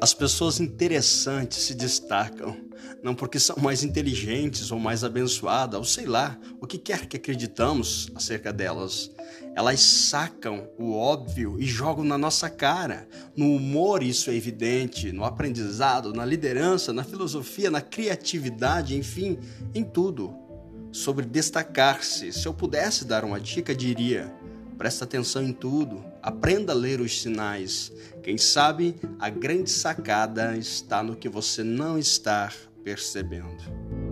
As pessoas interessantes se destacam, não porque são mais inteligentes ou mais abençoadas, ou sei lá, o que quer que acreditamos acerca delas. Elas sacam o óbvio e jogam na nossa cara. No humor, isso é evidente, no aprendizado, na liderança, na filosofia, na criatividade, enfim, em tudo. Sobre destacar-se, se eu pudesse dar uma dica, diria Presta atenção em tudo, aprenda a ler os sinais. Quem sabe a grande sacada está no que você não está percebendo.